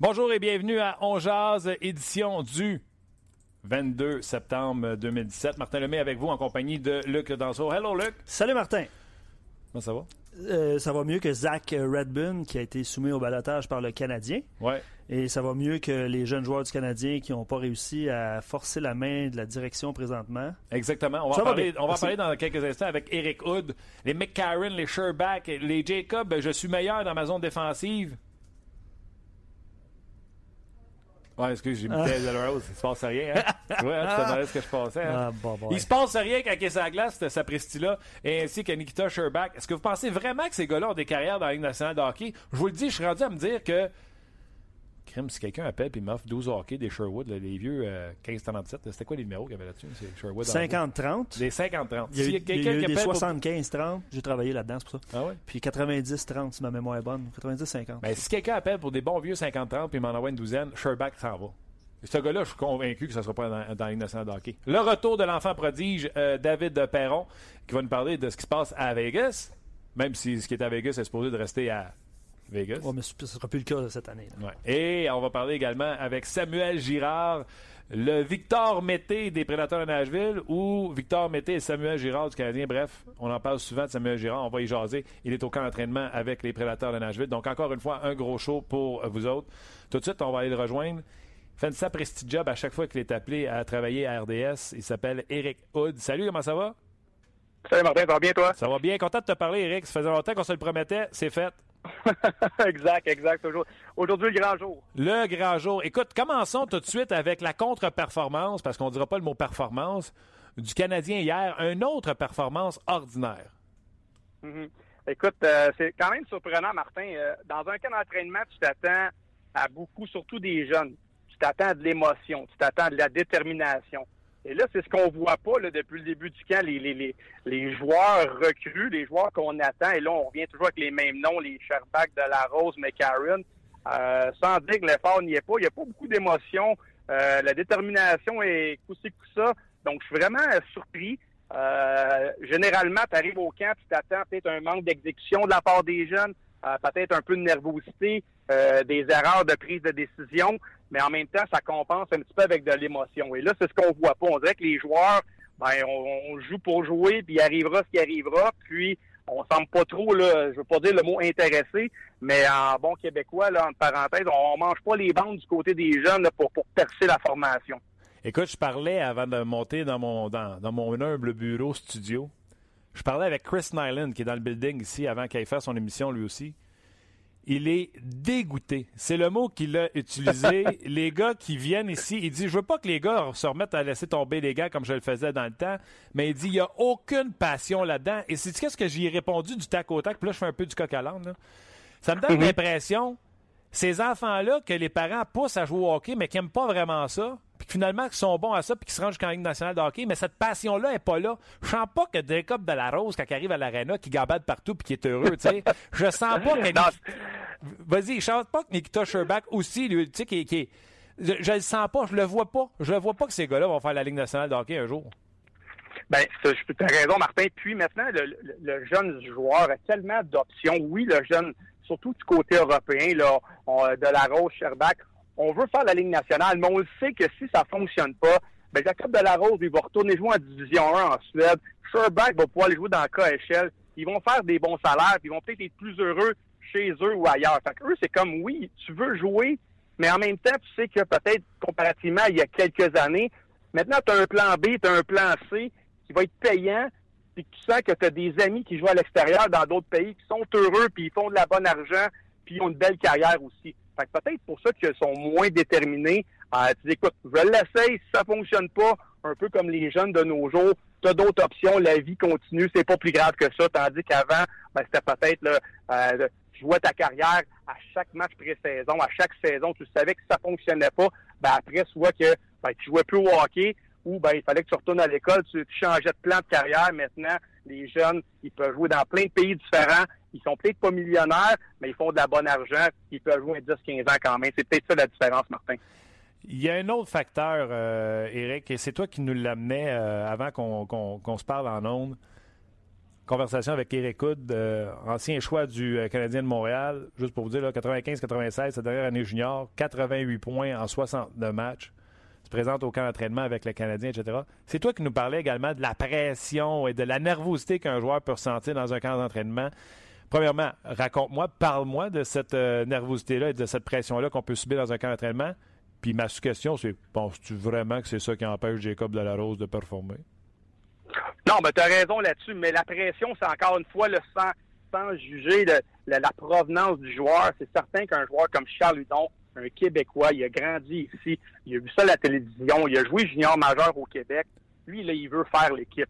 Bonjour et bienvenue à On Jazz, édition du 22 septembre 2017. Martin Lemay avec vous en compagnie de Luc Danseau. Hello Luc. Salut Martin. Comment ça va? Euh, ça va mieux que Zach Redburn qui a été soumis au balotage par le Canadien. Ouais. Et ça va mieux que les jeunes joueurs du Canadien qui n'ont pas réussi à forcer la main de la direction présentement. Exactement. On va, en parler, on va dans quelques instants avec Eric Hood, les McCarron, les Sherback, les Jacob. Je suis meilleur dans ma zone défensive. Ouais, excuse, j'ai mis Ah. Taylor Rose. Il se passe rien, hein? Tu vois, hein, tu te demandais ce que je pensais. hein? Ah, bon, bon, Il ouais. se passe rien la glace, cette sapristi-là, et ainsi que Nikita Sherbak. Est-ce que vous pensez vraiment que ces gars-là ont des carrières dans la Ligue nationale de hockey? Je vous le dis, je suis rendu à me dire que. Crime, si quelqu'un appelle et m'offre 12 hockey des Sherwood, là, les vieux euh, 15-37, là, c'était quoi les numéros qu'il y avait là-dessus? C'est Sherwood? en haut. 50-30. Des 50-30. Il y a eu, y a y quelqu'un a eu des appelle pour- 75-30. J'ai travaillé là-dedans, c'est pour ça. Ah ouais? Puis 90-30, si ma mémoire est bonne. 90-50. Ben, si quelqu'un appelle pour des bons vieux 50-30 puis m'en envoie une douzaine, Sherback s'en va. Ce gars-là, je suis convaincu que ça ne sera pas dans, dans nationale de hockey. Le retour de l'enfant prodige, euh, David Perron, qui va nous parler de ce qui se passe à Vegas, même si ce qui est à Vegas est supposé de rester à Vegas. Mais ce ne sera plus le cas cette année. Ouais. Et on va parler également avec Samuel Girard, le Victor Mété des Prédateurs de Nashville ou Victor Mété et Samuel Girard du Canadien. Bref, on en parle souvent de Samuel Girard. On va y jaser. Il est au camp d'entraînement avec les Prédateurs de Nashville. Donc, encore une fois, un gros show pour vous autres. Tout de suite, on va aller le rejoindre. Il fait une sapristi job à chaque fois qu'il est appelé à travailler à RDS. Il s'appelle Eric Hood. Salut, comment ça va? Salut Martin, ça va bien toi? Ça va bien. Content de te parler, Eric. Ça faisait longtemps qu'on se le promettait. C'est fait. exact, exact. Toujours. Aujourd'hui, le grand jour. Le grand jour. Écoute, commençons tout de suite avec la contre-performance, parce qu'on ne dira pas le mot performance, du Canadien hier. Une autre performance ordinaire. Mhm. Écoute, euh, c'est quand même surprenant, Martin. Euh, dans un camp d'entraînement, tu t'attends à beaucoup, surtout des jeunes. Tu t'attends à de l'émotion, tu t'attends à de la détermination. Et là, c'est ce qu'on voit pas là, depuis le début du camp, les, les, les, les joueurs recrues, les joueurs qu'on attend. Et là, on revient toujours avec les mêmes noms, les Sherbak, de la Rose, McCarron. Euh, sans dire que l'effort n'y est pas, il n'y a pas beaucoup d'émotion. Euh, la détermination est coup-ci, coup-ça. Donc, je suis vraiment surpris. Euh, généralement, tu arrives au camp, tu t'attends peut-être un manque d'exécution de la part des jeunes, peut-être un peu de nervosité, euh, des erreurs de prise de décision, mais en même temps, ça compense un petit peu avec de l'émotion. Et là, c'est ce qu'on voit pas. On dirait que les joueurs, ben, on, joue pour jouer, puis il arrivera ce qui arrivera, puis on semble pas trop, là, je veux pas dire le mot intéressé, mais en bon québécois, là, entre parenthèses, on, on mange pas les bandes du côté des jeunes pour, percer la formation. Écoute, je parlais avant de monter dans mon, dans mon humble bureau studio. Je parlais avec Chris Nyland, qui est dans le building ici, avant qu'il fasse son émission lui aussi. Il est dégoûté. C'est le mot qu'il a utilisé. les gars qui viennent ici, il dit Je veux pas que les gars se remettent à laisser tomber les gars comme je le faisais dans le temps, mais il dit Il n'y a aucune passion là-dedans. Et c'est qu'est-ce que j'y ai répondu du tac au tac, puis là, je fais un peu du coq à l'âne. Ça me donne l'impression, ces enfants-là, que les parents poussent à jouer au hockey, mais qui n'aiment pas vraiment ça, finalement, qui sont bons à ça, puis qui se rendent jusqu'en Ligue nationale de hockey, mais cette passion-là n'est pas là. Je sens pas que Jacob de la Rose, quand il arrive à l'aréna, qui gabade partout puis qui est heureux, tu sais. Je sens pas que... Non, Vas-y, je sens pas que Nikita Sherbak aussi, lui, tu sais, qui, qui est... Je, je le sens pas, je le vois pas. Je le vois pas que ces gars-là vont faire la Ligue nationale de hockey un jour. Ben, tu as raison, Martin. Puis maintenant, le, le- le jeune joueur a tellement d'options. Oui, le jeune, surtout du côté européen, là, on- de la Rose, Sherbak, on veut faire la Ligue nationale, mais on le sait que si ça fonctionne pas, ben Jacob Delarose, il va retourner jouer en Division 1 en Suède. Sherback va pouvoir aller jouer dans le KHL. Ils vont faire des bons salaires, puis ils vont peut-être être plus heureux chez eux ou ailleurs. Fait eux, c'est comme, oui, tu veux jouer, mais en même temps, tu sais que peut-être, comparativement il y a quelques années, maintenant, tu as un plan B, tu as un plan C qui va être payant, puis tu sens que tu as des amis qui jouent à l'extérieur dans d'autres pays qui sont heureux, puis ils font de la bonne argent, puis ils ont une belle carrière aussi. Fait que peut-être pour ça qu'ils sont moins déterminés. à tu dis, écoute, je l'essaye, si ça fonctionne pas, un peu comme les jeunes de nos jours, tu as d'autres options, la vie continue, c'est pas plus grave que ça, tandis qu'avant, ben, c'était peut-être là, euh, tu jouais ta carrière à chaque match pré-saison, à chaque saison, tu savais que ça fonctionnait pas, ben après, soit que ben, tu jouais plus au hockey, ou ben, il fallait que tu retournes à l'école, tu, changeais de plan de carrière. Maintenant, les jeunes, ils peuvent jouer dans plein de pays différents. Ils sont peut-être pas millionnaires, mais ils font de la bonne argent. Ils peuvent jouer 10-15 ans quand même. C'est peut-être ça la différence, Martin. Il y a un autre facteur, euh, Eric, et c'est toi qui nous l'amenais euh, avant qu'on se parle en ondes. Conversation avec Eric Hood, euh, ancien choix du Canadien de Montréal. Juste pour vous dire, 95-96, sa dernière année junior, 88 points en 62 matchs présente au camp d'entraînement avec le Canadien, etc. C'est toi qui nous parlais également de la pression et de la nervosité qu'un joueur peut ressentir dans un camp d'entraînement. Premièrement, raconte-moi, parle-moi de cette euh, nervosité-là et de cette pression-là qu'on peut subir dans un camp d'entraînement. Puis ma question, c'est penses-tu vraiment que c'est ça qui empêche Jacob Delarose de performer? Non, mais tu as raison là-dessus, mais la pression, c'est encore une fois le sans, sans juger de, la provenance du joueur. C'est certain qu'un joueur comme Charles Hudon un Québécois, il a grandi ici, il a vu ça à la télévision, il a joué junior majeur au Québec. Lui, là, il veut faire l'équipe.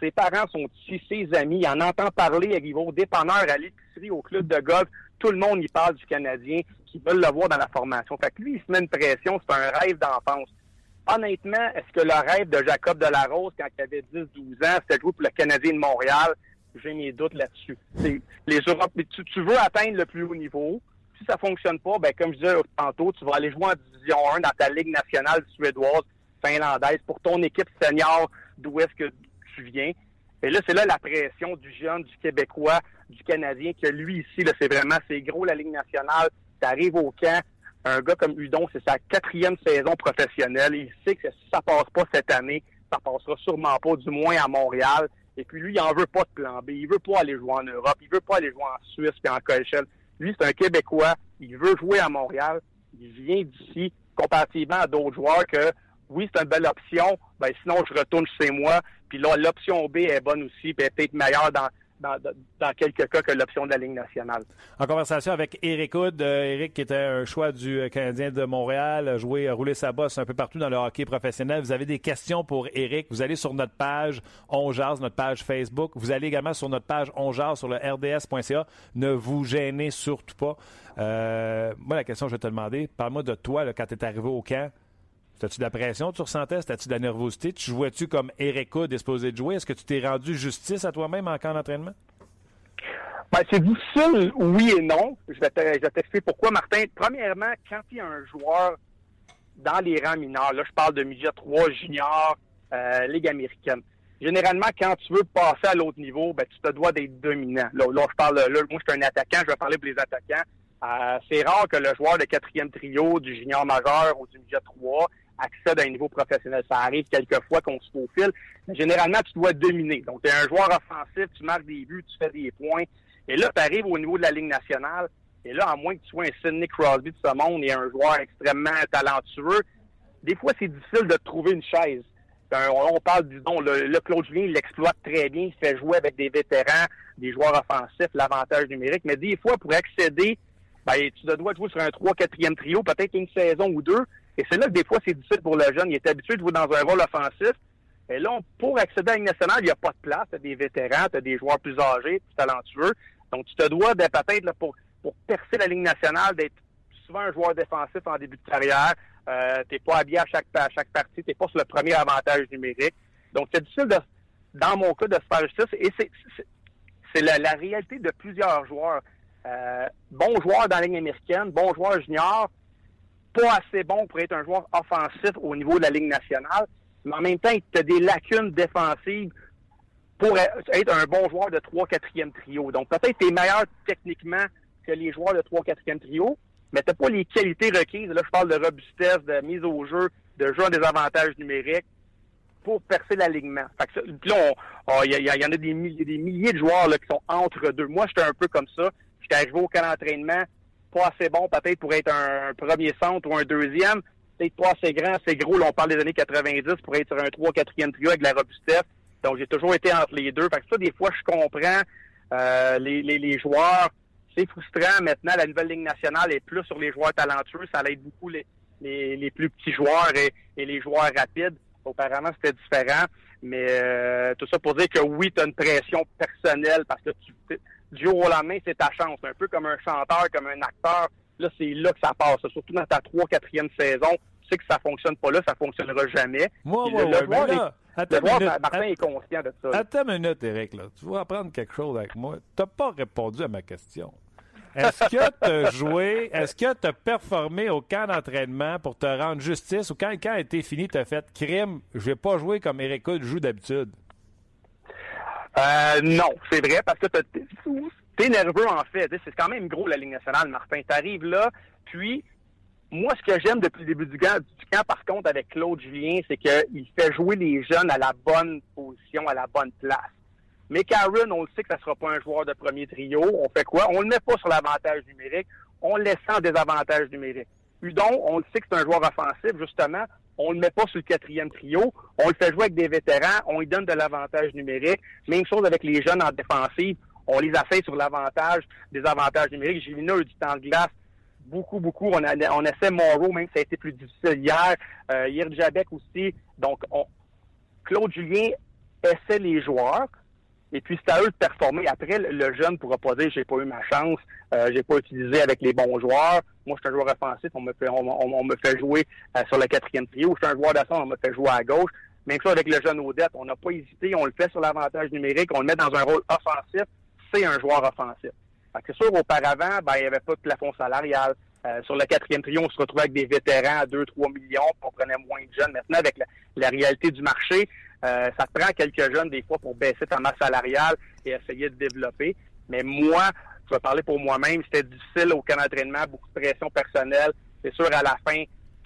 Ses parents sont ici, ses amis, il en entend parler, il va au dépanneur, à l'épicerie, au club de golf. Tout le monde y parle du Canadien, qui veulent le voir dans la formation. Fait que lui, il se met une pression, c'est un rêve d'enfance. Honnêtement, est-ce que le rêve de Jacob Delarose, quand il avait 10-12 ans, c'était jouer pour le Canadien de Montréal? J'ai mes doutes là-dessus. Les Europes, tu, tu veux atteindre le plus haut niveau, si ça fonctionne pas, ben comme je disais tantôt, tu vas aller jouer en division 1 dans ta ligue nationale suédoise, finlandaise, pour ton équipe senior d'où est-ce que tu viens. Et là, c'est là la pression du jeune, du Québécois, du Canadien, que lui ici, c'est vraiment, c'est gros la Ligue nationale. Tu arrives au camp, un gars comme Udon, c'est sa quatrième saison professionnelle. Il sait que si ça passe pas cette année, ça passera sûrement pas, du moins à Montréal. Et puis lui, il en veut pas de plan B. Il veut pas aller jouer en Europe. Il veut pas aller jouer en Suisse et en Colchelle. Lui, c'est un Québécois. Il veut jouer à Montréal. Il vient d'ici, comparativement à d'autres joueurs que, oui, c'est une belle option. Ben, sinon, je retourne chez moi. Puis là, l'option B est bonne aussi, puis peut-être meilleure dans, dans, quelques cas que l'option de la Ligue nationale. En conversation avec Eric Hood, Eric euh, qui était un choix du euh, Canadien de Montréal, joué, a roulé sa bosse un peu partout dans le hockey professionnel. Vous avez des questions pour Eric, vous allez sur notre page On notre page Facebook. Vous allez également sur notre page On sur le rds.ca. Ne vous gênez surtout pas. Euh, moi, la question que je vais te demander, parle-moi de toi quand tu es arrivé au camp. C'était-tu de la pression? Tu ressentais? C'était-tu de la nervosité? Tu jouais-tu comme Erika disposé de jouer? Est-ce que tu t'es rendu justice à toi-même en camp d'entraînement? Ben, c'est difficile, oui et non. Je vais t'expliquer pourquoi, Martin. Premièrement, quand il y a un joueur dans les rangs mineurs, là, je parle de midget 3, junior, euh, Ligue américaine. Généralement, quand tu veux passer à l'autre niveau, ben, tu te dois d'être dominant. Là, je parle, là, moi, je suis un attaquant, je vais parler pour les attaquants. Euh, c'est rare que le joueur de quatrième trio du junior majeur ou du midget 3 accède à un niveau professionnel. Ça arrive quelquefois qu'on se faufile, généralement, tu dois dominer. Donc, tu es un joueur offensif, tu marques des buts, tu fais des points. Et là, tu arrives au niveau de la Ligue nationale, et là, à moins que tu sois un Sidney Crosby de ce monde et un joueur extrêmement talentueux, des fois, c'est difficile de trouver une chaise. On, parle du don. Le, Claude Julien, il l'exploite très bien. Il fait jouer avec des vétérans, des joueurs offensifs, l'avantage numérique. Mais des fois, pour accéder, ben, tu dois jouer sur un 3-4e trio, peut-être une saison ou deux. Et c'est là que des fois, c'est difficile pour le jeune. Il est habitué de jouer dans un rôle offensif. Et là, pour accéder à la Ligue nationale, il n'y a pas de place. Tu as des vétérans, tu as des joueurs plus âgés, plus talentueux. Donc, tu te dois peut-être pour, pour percer la Ligue nationale, d'être souvent un joueur défensif en début de carrière. Euh, tu n'es pas habillé à chaque, partie. Tu n'es pas sur le premier avantage numérique. Donc, c'est difficile, de, dans mon cas, de se faire justice. Et c'est la, la, réalité de plusieurs joueurs. Euh, bons joueurs dans la Ligue américaine, bons joueurs juniors, pas assez bon pour être un joueur offensif au niveau de la Ligue nationale, mais en même temps, tu as des lacunes défensives pour être un bon joueur de 3-4e trio. Donc, peut-être tu es meilleur techniquement que les joueurs de 3-4e trio, mais tu pas les qualités requises. Là, je parle de robustesse, de mise au jeu, de jeu en des avantages numériques. pour percer l'alignement. Puis là, il y, en a des milliers, de joueurs là, qui sont entre deux. Moi, j'étais un peu comme ça. J'étais arrivé au camp d'entraînement, assez bon peut-être pour être un, premier centre ou un deuxième. Peut-être pas assez grand, assez gros. Là, on parle des années 90 pour être sur un 3 4e trio avec de la robustesse. Donc, j'ai toujours été entre les deux. Fait que ça, des fois, je comprends euh, les, joueurs. C'est frustrant. Maintenant, la nouvelle ligne nationale est plus sur les joueurs talentueux. Ça aide beaucoup les, les, plus petits joueurs et, et, les joueurs rapides. Auparavant, c'était différent. Mais euh, tout ça pour dire que oui, tu as une pression personnelle parce que tu, du jour au lendemain, c'est ta chance. Un peu comme un chanteur, comme un acteur. Là, c'est là que ça passe. Surtout dans ta 3 4e saison. Tu sais que ça fonctionne pas là, ça fonctionnera jamais. Moi, moi, le, ouais, là, attends une minute, Martin est conscient de ça. Attends une minute, Eric. Là. Tu vas apprendre quelque chose avec moi. Tu n'as pas répondu à ma question. Est-ce que tu as joué, est-ce que tu as performé au camp d'entraînement pour te rendre justice? Ou quand le camp a été fini, tu as fait crime, je vais pas jouer comme Eric joue d'habitude? Euh, non, c'est vrai, parce que t'es nerveux en fait. C'est quand même gros la Ligue nationale, Martin. T'arrives là, puis moi, ce que j'aime depuis le début du camp, du camp, par contre, avec Claude Julien, c'est qu'il fait jouer les jeunes à la bonne position, à la bonne place. Mais Karen, on le sait que ça sera pas un joueur de premier trio. On fait quoi? On le met pas sur l'avantage numérique. On le laisse sans désavantage numérique. Udon, on le sait que c'est un joueur offensif, justement. On le met pas sur le quatrième trio. On le fait jouer avec des vétérans. On lui donne de l'avantage numérique. Même chose avec les jeunes en défensive. On les affecte sur l'avantage, des avantages numériques. J'ai eu du temps de glace beaucoup, beaucoup. On, a, on essaie Moreau, même si ça a été plus difficile hier. Euh, hier, Jabek aussi. Donc, on, Claude Julien essaie les joueurs. Et puis, c'est à eux de performer. Après, le jeune ne pourra pas dire j'ai pas eu ma chance, euh, j'ai pas utilisé avec les bons joueurs. Moi, je suis un joueur offensif, on me fait, on, me fait jouer euh, sur le quatrième trio. Je suis un joueur d'assaut, on me fait jouer à gauche. Même chose avec le jeune Odette. On n'a pas hésité, on le fait sur l'avantage numérique, on le met dans un rôle offensif. C'est un joueur offensif. C'est sûr, auparavant, ben, il n'y avait pas de plafond salarial. Euh, sur le quatrième trio, on se retrouvait avec des vétérans à 2-3 millions, on prenait moins de jeunes. Maintenant, avec la réalité du marché, euh, ça prend quelques jeunes des fois pour baisser ta masse salariale et essayer de développer. Mais moi, je vais parler pour moi-même, c'était difficile au camp d'entraînement, beaucoup de pression personnelle. C'est sûr, à la fin,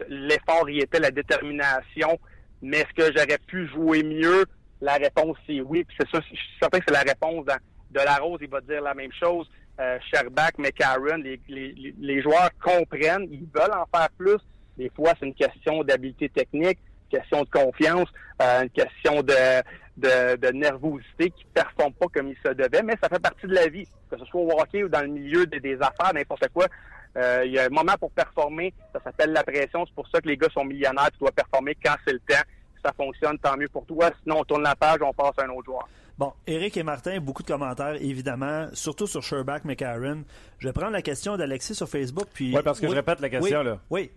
l'effort y était, la détermination. Mais est-ce que j'aurais pu jouer mieux? La réponse, c'est oui. Puis c'est ça, je suis certain que c'est la réponse de la Rose, il va dire la même chose. Euh, Sherbach, McCarron, les, les, les joueurs comprennent, ils veulent en faire plus. Des fois, c'est une question d'habileté technique question de confiance, euh, une question de, de, nervosité qui ne performe pas comme il se devait, mais ça fait partie de la vie, que ce soit au hockey ou dans le milieu des, affaires, n'importe quoi. Euh, il y a un moment pour performer, ça s'appelle la pression, c'est pour ça que les gars sont millionnaires, tu dois performer quand c'est le temps. Si ça fonctionne, tant mieux pour toi. Sinon, on tourne la page, on passe à un autre joueur. Bon, Eric et Martin, beaucoup de commentaires, évidemment, surtout sur Sherback McCarron. Je vais prendre la question d'Alexis sur Facebook. Puis... Oui, parce que je répète la question. là. Oui,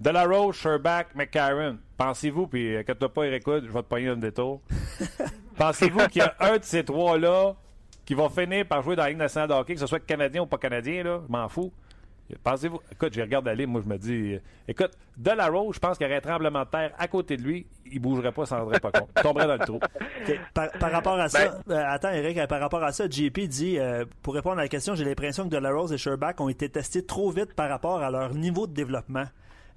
Delarose, Sherback, McCarron. Pensez-vous, puis inquiète-toi pas, Eric je vais te pogner un détour. Pensez-vous qu'il y a un de ces trois-là qui va finir par jouer dans la Ligue nationale de hockey, que ce soit canadien ou pas canadien, là, je m'en fous. Pensez-vous, écoute, je regarde aller, moi je me dis, euh, écoute, Delarose, je pense qu'il y aurait un tremblement de terre à côté de lui, il bougerait pas, s'en rendrait pas compte. Il tomberait dans le trou. Par, rapport à ça, ben- euh, attends Eric, par rapport à ça, JP dit, euh, pour répondre à la question, j'ai l'impression que Delarose et Sherback ont été testés trop vite par rapport à leur niveau de développement.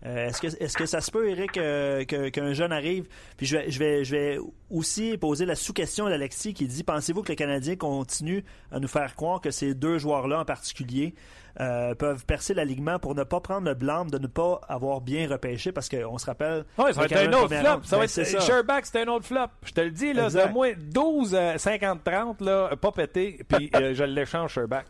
Euh, est-ce que est-ce que ça se peut, Eric, euh, qu'un jeune arrive? Puis je vais je vais je vais aussi poser la sous-question d'Alexis qui dit pensez-vous que le Canadien continue à nous faire croire que ces deux joueurs-là en particulier euh, peuvent percer l'alignement pour ne pas prendre le blâme de ne pas avoir bien repêché? Parce qu'on se rappelle. Oui, ça va être un autre flop. Ça va ben, être Sherback, c'est un autre flop. Je te le dis, là, de moins 12 50 30 là, pas pété, puis je l'échange Sherback.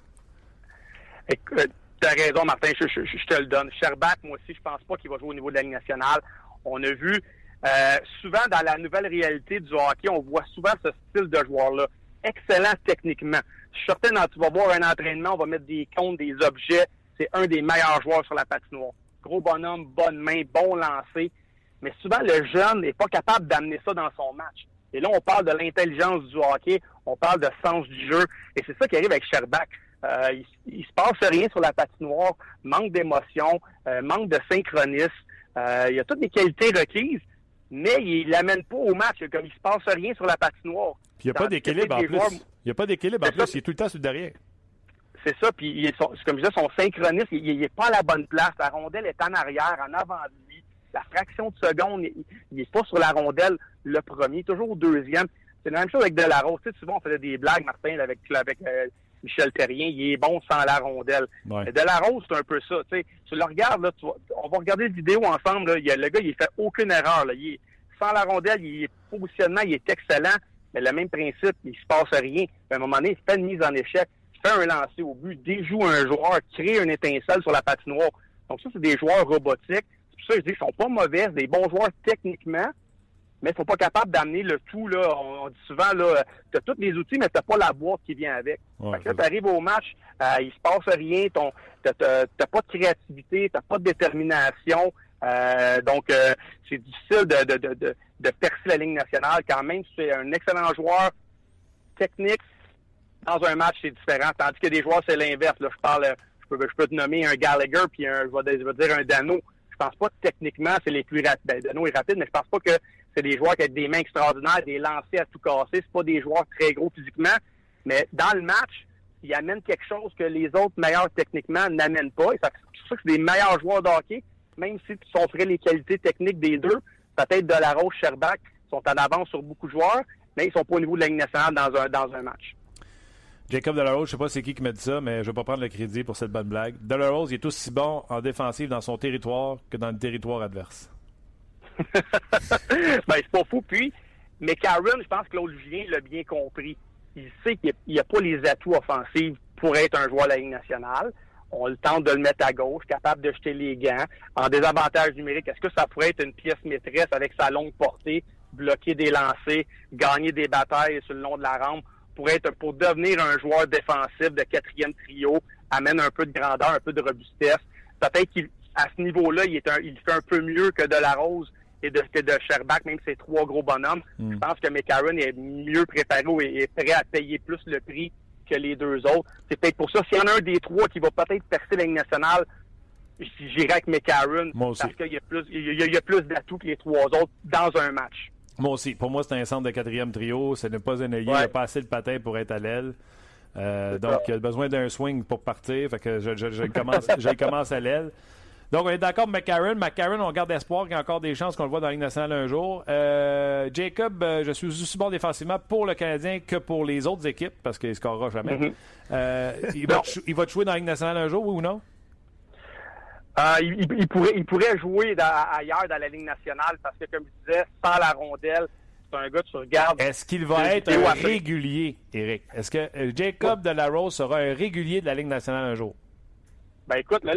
Écoute, T'as raison, Martin, je, te le donne. Sherbach, moi aussi, je pense pas qu'il va jouer au niveau de la Ligue nationale. On a vu euh, souvent dans la nouvelle réalité du hockey, on voit souvent ce style de joueur-là. Excellent techniquement. Je suis certain, tu vas voir un entraînement, on va mettre des comptes, des objets. C'est un des meilleurs joueurs sur la patinoire. Gros bonhomme, bonne main, bon lancer. Mais souvent, le jeune n'est pas capable d'amener ça dans son match. Et là, on parle de l'intelligence du hockey, on parle de sens du jeu. Et c'est ça qui arrive avec Sherbach. Euh, il, se passe rien sur la patinoire, manque d'émotion, euh, manque de synchronisme. Euh, il a toutes les qualités requises, mais il l'amène pas au match. Comme il se passe rien sur la patinoire. Puis il n'y a pas d'équilibre en plus. Il n'y a pas d'équilibre en plus. Il est tout le temps sur le derrière. C'est ça. Puis il est, comme je disais, son synchronisme, il n'est pas à la bonne place. La rondelle est en arrière, en avant de lui. la fraction de seconde, il n'est pas sur la rondelle le premier, toujours au deuxième. C'est la même chose avec Delarose. Tu sais, souvent, on faisait des blagues, Martin, avec, avec euh, Michel Terrien. Il est bon sans la rondelle. Ouais. Delarose, c'est un peu ça. Tu, le regardes, là, tu on va regarder la vidéo ensemble. Là, il le gars, il fait aucune erreur. Là. Il est, sans la rondelle, il est positionnement, il est excellent. Mais le même principe, il se passe rien. À un moment donné, il fait une mise en échec, il fait un lancer au but, déjoue un joueur, crée une étincelle sur la patinoire. Donc ça, c'est des joueurs robotiques. C'est pour ça que je dis qu'ils sont pas mauvais, des bons joueurs techniquement, mais ils sont pas capables d'amener le tout. Là. On, dit souvent, là, tu as tous les outils, mais tu pas la boîte qui vient avec. Ouais, fait que là, tu arrives au match, euh, il se passe rien, tu n'as pas de créativité, tu pas de détermination. Euh, donc, euh, c'est difficile de, de, de, de, percer la ligne nationale quand même. Si tu es un excellent joueur technique, dans un match, c'est différent. Tandis que des joueurs, c'est l'inverse. Là, je parle, je peux, je peux te nommer un Gallagher puis un, je vais, dire un Dano. Je pense pas que techniquement, c'est les plus rapides. Ben, Dano est rapide, mais je pense pas que c'est des joueurs qui ont des mains extraordinaires, des lancers à tout casser. C'est pas des joueurs très gros physiquement. Mais dans le match, ils amènent quelque chose que les autres meilleurs techniquement n'amènent pas. C'est pour ça que c'est des meilleurs joueurs de hockey même si tu s'offrais les qualités techniques des deux, peut-être de la Rose, Sherbach sont en avance sur beaucoup de joueurs, mais ils sont pas au niveau de la Ligue nationale dans un, dans un match. Jacob Delarose, je sais pas c'est qui qui m'a dit ça, mais je vais pas prendre le crédit pour cette bonne blague. Delarose, il est aussi bon en défensive dans son territoire que dans le territoire adverse. ben, c'est pas fou. Puis, mais Karen, je pense que Claude Julien l'a bien compris. Il sait qu'il n'y a, pas les atouts offensifs pour être un joueur de la Ligue nationale on le tente de le mettre à gauche, capable de jeter les gants. En désavantage numérique, est-ce que ça pourrait être une pièce maîtresse avec sa longue portée, bloquer des lancers, gagner des batailles sur le long de la rampe, pour être pour devenir un joueur défensif de quatrième trio, amène un peu de grandeur, un peu de robustesse. Peut-être qu'à ce niveau-là, il, est il fait un peu mieux que de la Rose et de, de Sherbach, même ces trois gros bonhommes. Hmm. Je pense que McCarron est mieux préparé et est prêt à payer plus le prix que les deux autres. C'est peut-être pour ça, s'il y en a un des trois qui va peut-être percer la Ligue nationale, j'irai avec McCarron. Parce qu'il y a plus, il y a, plus d'atouts que les trois autres dans un match. Moi aussi. Pour moi, c'est un centre de quatrième trio. Ce n'est pas un ailier. Il n'a pas assez de patin pour être à l'aile. Euh, donc, il a besoin d'un swing pour partir. Fait que je, je commence, je commence à l'aile. Donc, on est d'accord, McCarron. McCarron, on garde espoir qu'il y a encore des chances qu'on le voit dans la Ligue nationale un jour. Euh, Jacob, euh, je suis aussi bon défensivement pour le Canadien que pour les autres équipes, parce qu'il ne scorera jamais. Mm-hmm. Euh, il, va il, va jouer dans la Ligue nationale un jour, oui ou non? Il, pourrait, il pourrait jouer ailleurs dans la Ligue nationale, parce que, comme je disais, sans la rondelle, c'est un gars que tu regardes. Est-ce qu'il va être un régulier, Eric? Est-ce que Jacob de la Rose sera un régulier de la Ligue nationale un jour? Ben écoute, là,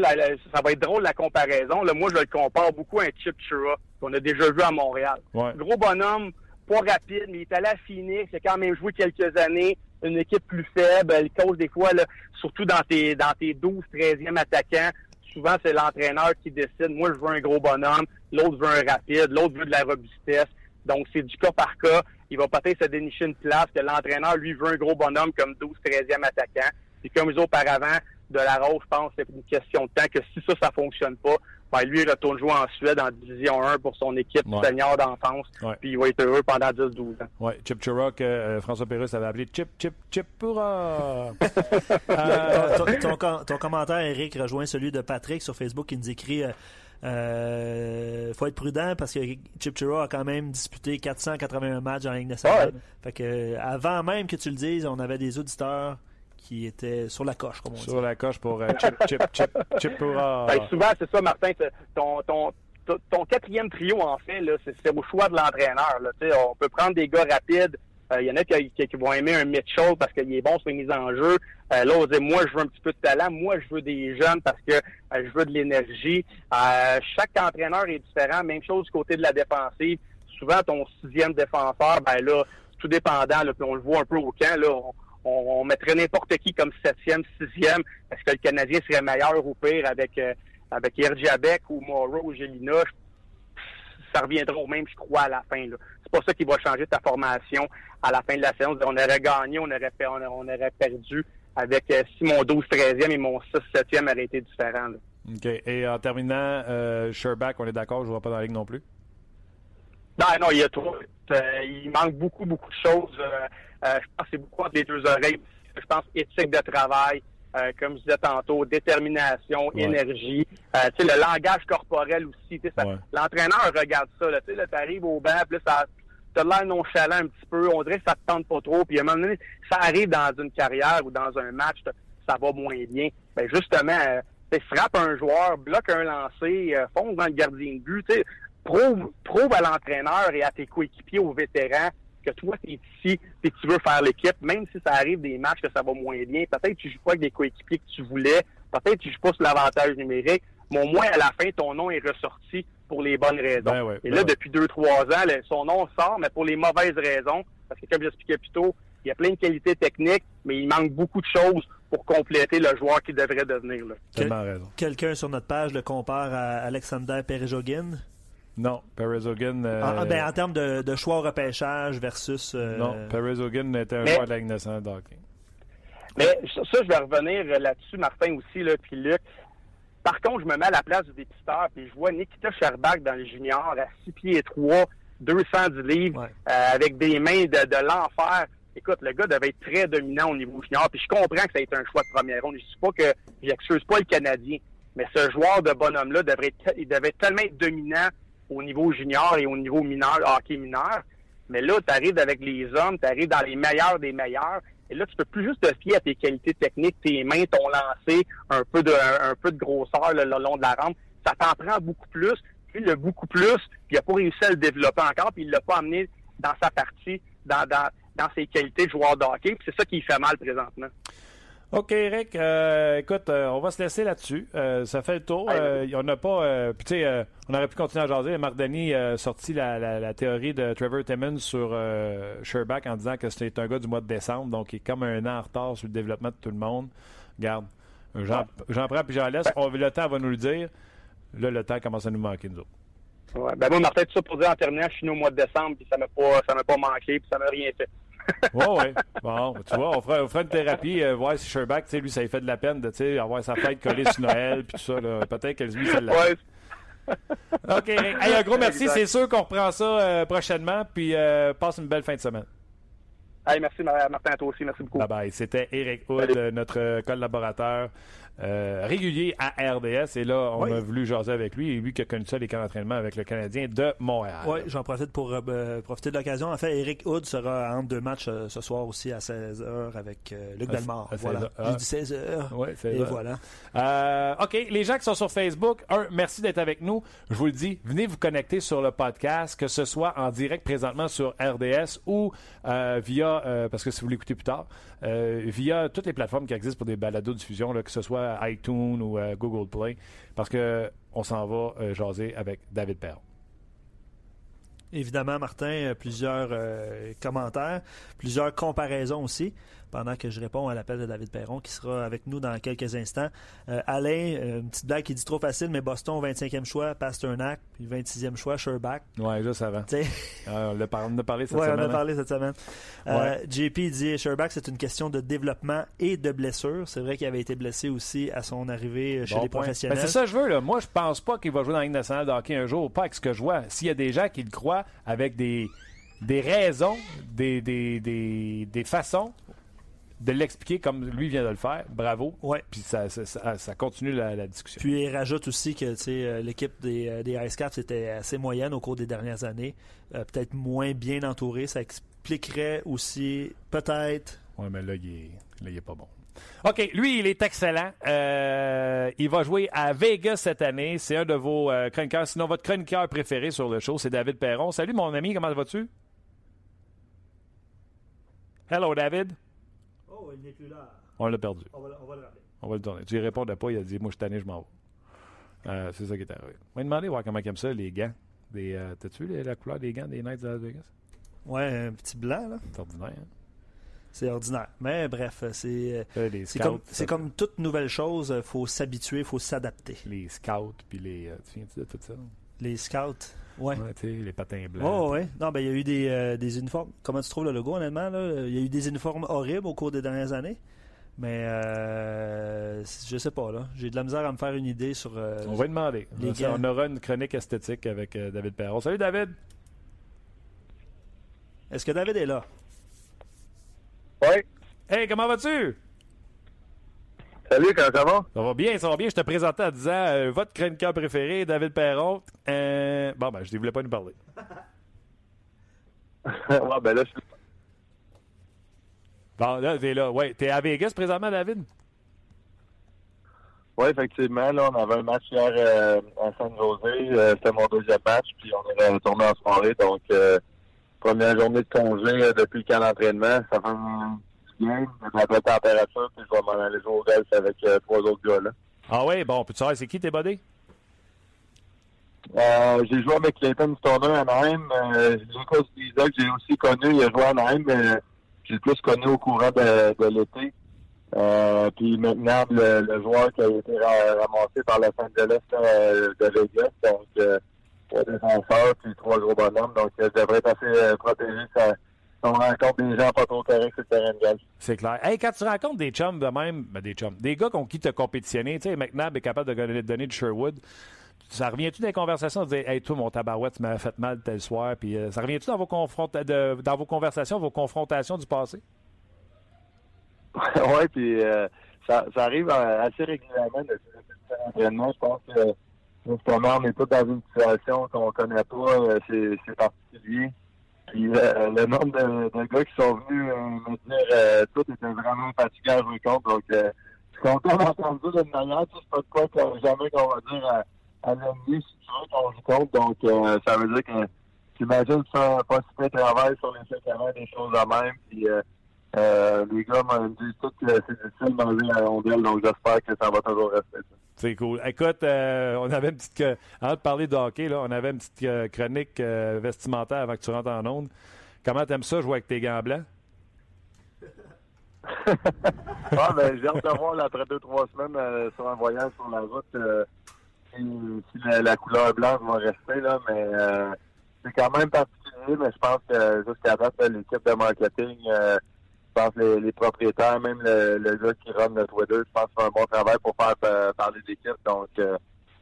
ça va être drôle la comparaison. Là, moi, je le compare beaucoup à un Chip Chura qu'on a déjà vu à Montréal. Gros bonhomme, pas rapide, mais il est allé à Phoenix, il a quand même joué quelques années, une équipe plus faible. Il cause des fois, là, surtout dans tes dans tes 12, 13e attaquants, souvent c'est l'entraîneur qui décide. Moi, je veux un gros bonhomme, l'autre veut un rapide, l'autre veut de la robustesse. Donc, c'est du cas par cas. Il va peut-être se dénicher une place que l'entraîneur, lui, veut un gros bonhomme comme 12, 13e attaquant. Puis comme auparavant, de la Rose, je pense que c'est une question de temps que si ça, ça fonctionne pas, ben lui, il retourne jouer en Suède en Division 1 pour son équipe senior d'enfance, puis il va être heureux pendant 10-12 ans. Oui, Chip Chura, que euh, François Pérus avait appelé Chip, Chip, Chip Pura. euh, ton, ton, commentaire, Eric, rejoint celui de Patrick sur Facebook qui nous écrit... Il euh, euh, faut être prudent parce que Chip Chura a quand même disputé 481 matchs en Ligue nationale. Fait que, avant même que tu le dises, on avait des auditeurs qui était sur la coche, comme on dit. Sur la coche pour euh, Chip, Chip, Chip, Chip pour... Ben, souvent, c'est ça, Martin. Ton, ton, ton, quatrième trio, en fait, c'est au choix de l'entraîneur. On peut prendre des gars rapides. Il euh, y en a qui, qui, vont aimer un Mitchell parce qu'il est bon sur les mises en jeu. Euh, là, on dit, moi, je veux un petit peu de talent. Moi, je veux des jeunes parce que je veux de l'énergie. chaque entraîneur est différent. Même chose du côté de la défensive. Souvent, ton sixième défenseur, ben là, tout dépendant, là, puis on le voit un peu au camp, là, on, mettrait n'importe qui comme septième, sixième, parce que le Canadien serait meilleur ou pire avec euh, avec ou Morrow ou Gelina. Ça reviendra au même, je crois, à la fin. C'est pas ça qui va changer ta formation à la fin de la séance. On aurait gagné, on aurait, on aurait perdu avec euh, si mon 12 13e et mon 6 7e auraient été différents. OK. Et en terminant, euh, Sherback, on est d'accord, je ne vois pas dans la ligue non plus? Non, non, il y a trop. Euh, il manque beaucoup, beaucoup de choses. Euh, je pense que c'est beaucoup entre les deux oreilles. Je pense éthique de travail. euh, comme je disais tantôt, détermination, Ouais. énergie, euh, tu sais, le langage corporel aussi. tu sais, ça- Ouais. L'entraîneur regarde ça. Là, tu sais, là, t'arrives au banc, puis là, ça t'as l'air nonchalant un petit peu. On dirait que ça te tente pas trop. Puis à un moment donné, ça arrive dans une carrière ou dans un match, ça va moins bien. Ben justement, euh, tu frappe un joueur, bloque un lancer, euh, fonce dans le gardien de but. tu Prouve, prouve à l'entraîneur et à tes coéquipiers, aux vétérans, que toi, tu es ici et que tu veux faire l'équipe, même si ça arrive des matchs que ça va moins bien. Peut-être que tu joues pas avec des coéquipiers que tu voulais. Peut-être que tu joues pas sur l'avantage numérique. Mais au moins, à la fin, ton nom est ressorti pour les bonnes raisons. Ben ouais, et ben là, ouais. depuis deux, trois ans, son nom sort, mais pour les mauvaises raisons. Parce que, comme j'expliquais plus tôt, il y a plein de qualités techniques, mais il manque beaucoup de choses pour compléter le joueur qui devrait devenir. Là. Tellement raison. Quelqu'un sur notre page le compare à Alexander Perejogin. Non, Perez Hogan. euh, En, ben, en termes de, de choix au repêchage versus. euh, non, Perez Hogan était un Mais- joueur de la Ligue nationale de hockey. Mais ça, ça, je vais revenir là-dessus, Martin aussi, là, puis Luc. Par contre, je me mets à la place du dépisteur, puis je vois Nikita Sherbak dans les juniors à 6 pieds 3, 210 livres, Ouais. euh, avec des mains de, de l'enfer. Écoute, le gars devait être très dominant au niveau junior, puis je comprends que ça a été un choix de première ronde. Je dis pas que j'excuse pas le Canadien, mais ce joueur de bonhomme-là devrait être, il devait tellement être dominant au niveau junior et au niveau mineur, hockey mineur. Mais là, tu arrives avec les hommes, tu arrives dans les meilleurs des meilleurs. Et là, tu peux plus juste te fier à tes qualités techniques, tes mains, ton lancer, un peu de, un, peu de grosseur le long de la rampe. Ça t'en prend beaucoup plus. Puis le beaucoup plus, puis il n'a pas réussi à le développer encore, puis il l'a pas amené dans sa partie, dans, dans, dans ses qualités de joueur de hockey. C'est ça qui fait mal présentement. OK, Eric. euh, écoute, euh, on va se laisser là-dessus. Euh, ça fait le tour. Ouais, Euh, on n'a pas. tu sais, on aurait pu continuer à jaser. Marc Denis a sorti la, la- la théorie de Trevor Timmons sur Sherbach en disant que c'est un gars du mois de décembre, donc il est comme un an en retard sur le développement de tout le monde. Garde, j'en j'en prends puis j'en laisse. On, le temps va nous le dire. Là, le temps commence à nous manquer, nous autres. Ouais. Ben moi, Martin, tout ça pour dire en terminant, je suis né au mois de décembre, puis ça m'a pas, ça m'a pas manqué, puis ça m'a rien fait. Oui, oui. Bon, tu vois, on fera, on fera une thérapie, euh, voir si Sherbach, tu sais, lui, ça lui fait de la peine de, tu sais, avoir sa fête collée sur Noël, puis tout ça. Peut-être que lui, ça l'a Ouais. OK. Hey, un gros merci. C'est sûr qu'on reprend ça euh, prochainement. Puis euh, passe une belle fin de semaine. Hey, merci Martin, à toi aussi, merci beaucoup. Bye bye. C'était Eric Hood, notre collaborateur euh, régulier à RDS. Et là, on Oui. a voulu jaser avec lui. Et lui qui a connu ça, les camps d'entraînement avec le Canadien de Montréal. Oui, j'en profite pour euh, profiter de l'occasion. En fait, Eric Hood sera entre deux matchs euh, ce soir aussi à 16h avec euh, Luc À- à Voilà. 16 heures. J'ai dit 16h. Ouais, c'est Et voilà. Euh, OK, les gens qui sont sur Facebook, un, merci d'être avec nous. Je vous le dis, venez vous connecter sur le podcast, que ce soit en direct présentement sur RDS ou euh, via, euh, parce que si vous l'écoutez plus tard, euh, via toutes les plateformes qui existent pour des balados diffusion, là, que ce soit iTunes ou Google Play, parce que on s'en va euh, jaser avec David Perron. Évidemment, Martin, euh, plusieurs euh, commentaires, plusieurs comparaisons aussi, pendant que je réponds à l'appel de David Perron, qui sera avec nous dans quelques instants. Euh, Alain, euh, une petite blague qui dit trop facile, mais Boston, 25e choix, Pasternak, puis 26e choix, Sherbach. Ouais, juste avant. Euh, on, l'a par- on en a parlé cette ouais, on semaine. a hein? parlé cette semaine. Euh, Ouais. JP dit Sherbach, c'est une question de développement et de blessure. C'est vrai qu'il avait été blessé aussi à son arrivée chez Bon les point. professionnels. Ben, c'est ça que je veux. Là. Moi, je pense pas qu'il va jouer dans la Ligue nationale de hockey un jour, pas avec ce que je vois. S'il y a des gens qui le croient avec des, des raisons, des, des, des, des façons de l'expliquer comme lui vient de le faire, bravo. Ouais. Puis ça, ça, ça- ça continue la, la discussion. Puis il rajoute aussi que euh, l'équipe des, euh, des Ice Caps était assez moyenne au cours des dernières années, Euh, peut-être moins bien entourée. Ça expliquerait aussi peut-être. Oui, mais là, il est, là, il est pas bon. OK, lui, il est excellent. Euh, il va jouer à Vegas cette année. C'est un de vos euh, chroniqueurs. Sinon, votre chroniqueur préféré sur le show, c'est David Perron. Salut, mon ami, comment vas-tu? Hello, David. Oh, il n'est plus là. On l'a perdu. On va, le rappeler. On va le tourner. Tu lui répondais pas, il a dit Moi, je suis tanné, je m'en vais. Euh, c'est ça qui est arrivé. On va lui demander voir comment il aime ça, les gants. Des, euh, T'as-tu les- la couleur des gants des Knights de Las Vegas? Ouais, un petit blanc, là. C'est ordinaire. hein? C'est ordinaire. Mais bref, c'est. Les C'est comme, comme toute nouvelle chose, il faut s'habituer, il faut s'adapter. les scouts, puis les. euh, tu viens-tu de tout ça? Les scouts, ouais. Ouais, tu sais, les patins blancs. Oh, ouais. Non, ben, il y a eu des, euh, des uniformes. Comment tu trouves le logo, honnêtement? Là? Il y a eu des uniformes horribles au cours des dernières années. Mais, euh, je sais pas, là. J'ai de la misère à me faire une idée sur. euh, On va demander. Les on aura une chronique esthétique avec euh, David Perron. Salut, David. Est-ce que David est là? Oui, Hey, comment vas-tu? Salut, comment ça va? Ça va bien, ça va bien. Je te présentais en disant euh, votre chroniqueur préféré, David Perron. Euh, bon, ben, je ne voulais pas nous parler. ouais, ben là, je suis. Bon, là, t'es là. Ouais, t'es à Vegas présentement, David? Oui, effectivement. Là, on avait un match hier euh, à San José. Euh, C'était mon deuxième match, puis on est retourné en soirée. Donc, première journée de congé depuis le camp d'entraînement. Ça fait de la bonne température, puis je vais m'en aller jouer au golf avec euh, trois autres gars. là. Ah oui, bon, peux-tu savoir c'est qui tes buddies? Euh, j'ai joué avec Clayton Stoner à Anaheim. Euh, Lucas Lisa, que j'ai aussi connu, il a joué à Anaheim, mais j'ai le plus connu au courant de, de l'été. Euh, puis maintenant, le, le joueur qui a été ra- ramassé par Los Angeles euh, de Vegas, donc euh, trois défenseurs puis trois gros bonhommes. Donc, euh, je devrais être assez protégé ça, si on rencontre des gens pas trop corrects sur le terrain de golf. C'est clair. Hey, quand tu rencontres des chums de même, ben des chums, des gars contre qui tu as compétitionné, tu sais, McNabb est capable de donner, de Sherwood. Ça revient-tu des conversations de dire, hey, toi, mon tabarouette, tu m'as fait mal tel soir, puis euh, ça revient-tu dans vos de- dans vos conversations, vos confrontations du passé? oui, puis euh, ça, ça arrive euh, assez régulièrement de. Je pense que justement, on est tous dans une situation qu'on connaît pas. euh, c'est particulier. Puis euh, le nombre de, de gars qui sont venus euh, me dire euh, tout était vraiment fatigué à jouer contre. Donc euh, je suis content d'entendre ça d'une manière. Tu sais, C'est pas de quoi jamais qu'on va dire à, à l'ennemi si tu veux qu'on contre. Donc euh, ça veut dire que j'imagine que ça un pas super travail sur les séquences, des choses à même. Puis euh, les gars me disent tous que c'est difficile de manger la rondelle, donc j'espère que ça va toujours rester. C'est cool. Écoute, euh, on avait une petite. avant de parler de hockey, là, on avait une petite euh, chronique euh, vestimentaire avant que tu rentres en onde. Comment t'aimes ça jouer avec tes gants blancs? Ah, ben, j'ai hâte de voir là, après deux, trois semaines euh, sur un voyage sur la route si, si la, la couleur blanche va rester, là, mais euh, c'est quand même particulier, mais je pense que jusqu'à date, l'équipe de marketing, je pense que les, les propriétaires, même le, le gars qui run le Twitter, je pense qu'il fait un bon travail pour faire euh, parler d'équipe, donc euh,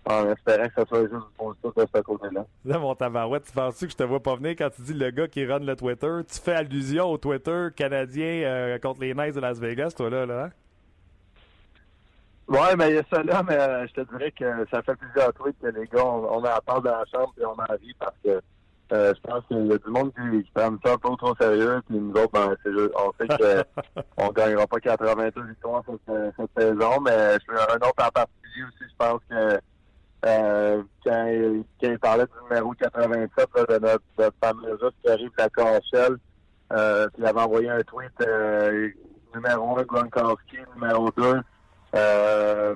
en espérant que ce soit juste du positif de ce côté-là. Là, mon tabarouette, tu penses-tu que je te vois pas venir quand tu dis le gars qui run le Twitter? Tu fais allusion au Twitter canadien euh, contre les Knights de Las Vegas, toi, là, là? hein? Ouais, mais il y a ça là, mais je te dirais que ça fait plusieurs tweets que les gars, on, on en parle dans la chambre et on en rit parce que euh, je pense qu'il y a du monde qui, qui prend ça un peu trop sérieux, puis nous autres, ben, c'est juste, on sait que on gagnera pas 82 victoires cette, euh, cette saison, mais je un autre en particulier aussi, je pense que euh, quand, il- quand il parlait du numéro 87 là, de notre, notre fameux russe qui arrive de la euh, puis il avait envoyé un tweet euh, numéro 1 Gronkowski, numéro 2 euh,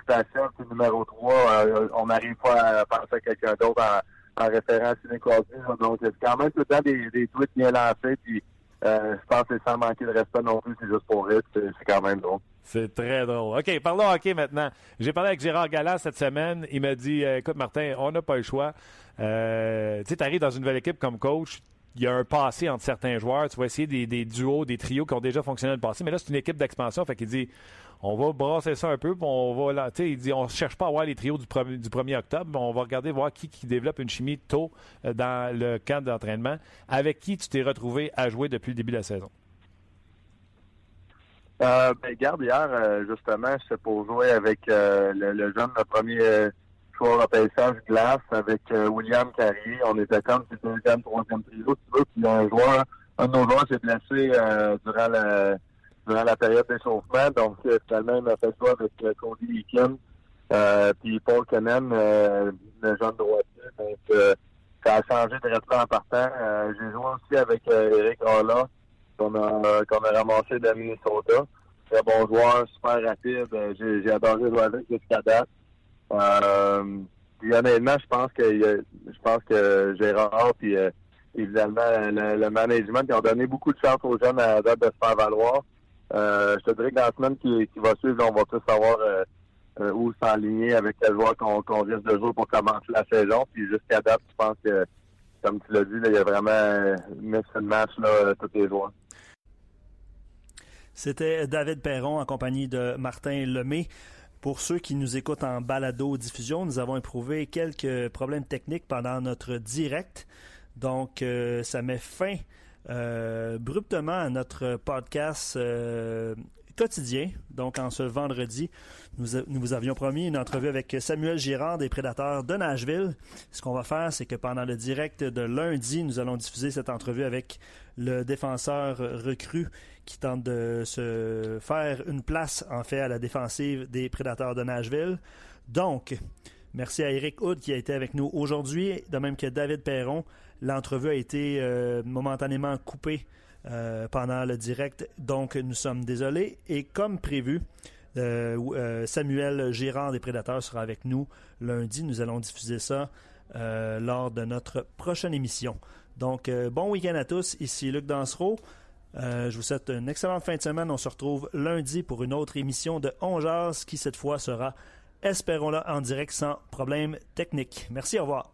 citation, puis numéro 3, euh, on n'arrive pas à penser à quelqu'un d'autre en, en référence à Crosby. là. Donc, c'est quand même tout le temps des, tweets bien lancés, puis euh, je pense que sans manquer de respect non plus, c'est juste pour rire, c'est quand même drôle. C'est très drôle. OK, parlons hockey maintenant. J'ai parlé avec Gérard Galland cette semaine. Il m'a dit euh, Écoute, Martin, on n'a pas le choix. Euh, tu sais, tu arrives dans une nouvelle équipe comme coach. Il y a un passé entre certains joueurs. Tu vas essayer des, duos, des trios qui ont déjà fonctionné dans le passé. Mais là, c'est une équipe d'expansion. Fait qu'il dit on va brasser ça un peu. On va là, il dit on cherche pas à voir les trios du, premier- du 1er octobre. On va regarder voir qui, qui développe une chimie tôt euh, dans le camp d'entraînement. Avec qui tu t'es retrouvé à jouer depuis le début de la saison? Euh, ben, garde, hier, euh, justement, j'étais pour jouer avec euh, le, le jeune, le premier joueur à paysage glace, avec euh, William Carrier. On était comme c'était deuxième, troisième trio, tu veux. Puis un joueur, un de nos joueurs s'est blessé euh, durant la période d'échauffement. Donc, euh, finalement, il m'a fait jouer avec Cody Eakin, puis Paul euh, le jeune droitier. Donc, ça a changé de rester en partant. J'ai joué aussi avec Eric Holla, qu'on a, qu'on a ramassé de Minnesota. Très bon joueur, super rapide. J'ai, j'ai adoré jouer avec jusqu'à date. Euh, honnêtement, je pense que je pense que Gérard puis euh, évidemment le, management ils ont donné beaucoup de chance aux jeunes à date de se faire valoir. Euh, je te dirais que dans la semaine qui, qui va suivre, on va tous savoir où s'enligner avec quel joueur qu'on, risque de jouer pour commencer la saison. Puis jusqu'à date, je pense que, comme tu l'as dit, il y a vraiment euh, le match là, tous les joueurs. C'était David Perron en compagnie de Martin Lemay. Pour ceux qui nous écoutent en balado-diffusion, nous avons éprouvé quelques problèmes techniques pendant notre direct. Donc, euh, ça met fin euh, abruptement à notre podcast euh, quotidien. Donc, en ce vendredi, nous, vous avions promis une entrevue avec Samuel Girard des Prédateurs de Nashville. Ce qu'on va faire, c'est que pendant le direct de lundi, nous allons diffuser cette entrevue avec le défenseur recru qui tente de se faire une place, en fait, à la défensive des Prédateurs de Nashville. Donc, merci à Eric Hood qui a été avec nous aujourd'hui, de même que David Perron. L'entrevue a été euh, momentanément coupée euh, pendant le direct, donc nous sommes désolés. Et comme prévu, euh, Samuel Girard des Prédateurs sera avec nous lundi. Nous allons diffuser ça lors de notre prochaine émission. Donc, bon week-end à tous. Ici Luc Dansereau. je vous souhaite une excellente fin de semaine. On se retrouve lundi pour une autre émission de On qui cette fois sera, espérons-le, en direct sans problème technique. Merci, au revoir.